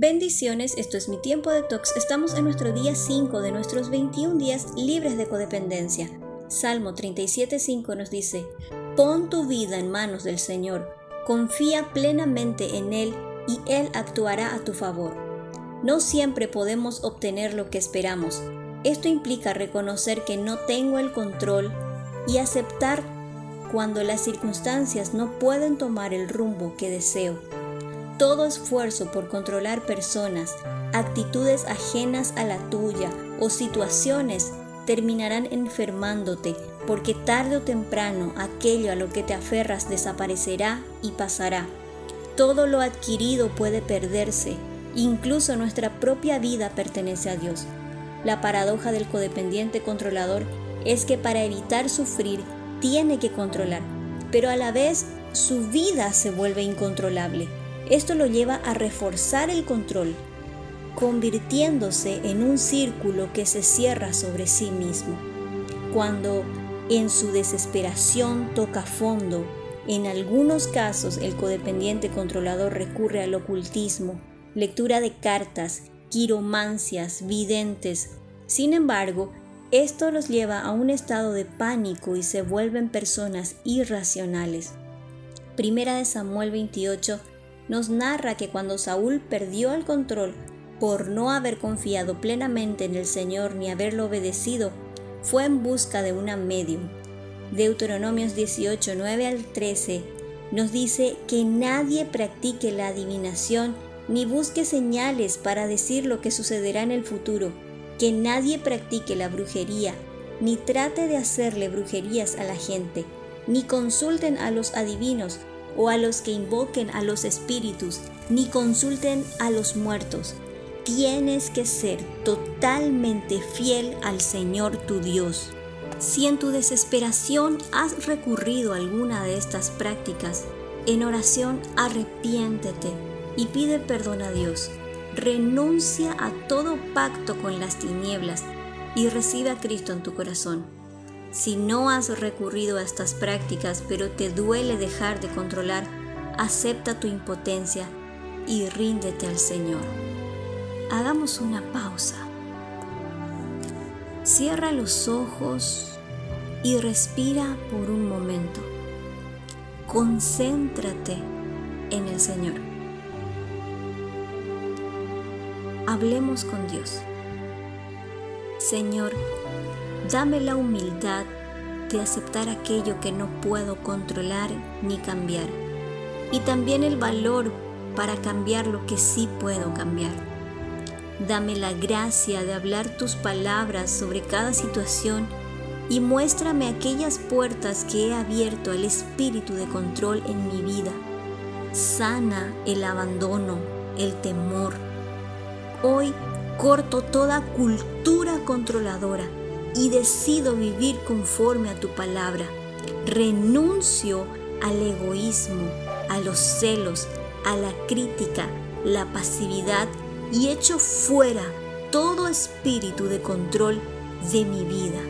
Bendiciones, esto es mi tiempo de tox. Estamos en nuestro día 5 de nuestros 21 días libres de codependencia. Salmo 37.5 nos dice, Pon tu vida en manos del Señor, confía plenamente en Él y Él actuará a tu favor. No siempre podemos obtener lo que esperamos. Esto implica reconocer que no tengo el control y aceptar cuando las circunstancias no pueden tomar el rumbo que deseo. Todo esfuerzo por controlar personas, actitudes ajenas a la tuya o situaciones terminarán enfermándote porque tarde o temprano aquello a lo que te aferras desaparecerá y pasará. Todo lo adquirido puede perderse, incluso nuestra propia vida pertenece a Dios. La paradoja del codependiente controlador es que para evitar sufrir tiene que controlar, pero a la vez su vida se vuelve incontrolable. Esto lo lleva a reforzar el control, convirtiéndose en un círculo que se cierra sobre sí mismo. Cuando en su desesperación toca fondo, en algunos casos el codependiente controlador recurre al ocultismo, lectura de cartas, quiromancias, videntes. Sin embargo, esto los lleva a un estado de pánico y se vuelven personas irracionales. Primera de Samuel 28 nos narra que cuando Saúl perdió el control por no haber confiado plenamente en el Señor ni haberlo obedecido, fue en busca de una medium. Deuteronomios 18, 9 al 13 nos dice que nadie practique la adivinación ni busque señales para decir lo que sucederá en el futuro, que nadie practique la brujería, ni trate de hacerle brujerías a la gente, ni consulten a los adivinos, o a los que invoquen a los espíritus, ni consulten a los muertos. Tienes que ser totalmente fiel al Señor tu Dios. Si en tu desesperación has recurrido a alguna de estas prácticas, en oración arrepiéntete y pide perdón a Dios. Renuncia a todo pacto con las tinieblas y recibe a Cristo en tu corazón. Si no has recurrido a estas prácticas pero te duele dejar de controlar, acepta tu impotencia y ríndete al Señor. Hagamos una pausa. Cierra los ojos y respira por un momento. Concéntrate en el Señor. Hablemos con Dios. Señor, Dame la humildad de aceptar aquello que no puedo controlar ni cambiar. Y también el valor para cambiar lo que sí puedo cambiar. Dame la gracia de hablar tus palabras sobre cada situación y muéstrame aquellas puertas que he abierto al espíritu de control en mi vida. Sana el abandono, el temor. Hoy corto toda cultura controladora y decido vivir conforme a tu palabra. Renuncio al egoísmo, a los celos, a la crítica, la pasividad y echo fuera todo espíritu de control de mi vida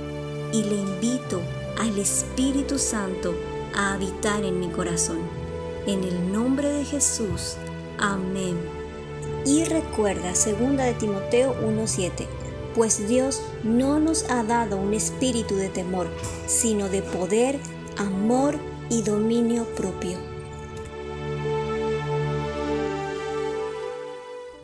y le invito al Espíritu Santo a habitar en mi corazón. En el nombre de Jesús. Amén. Y recuerda 2 de Timoteo 1:7 pues Dios no nos ha dado un espíritu de temor, sino de poder, amor y dominio propio.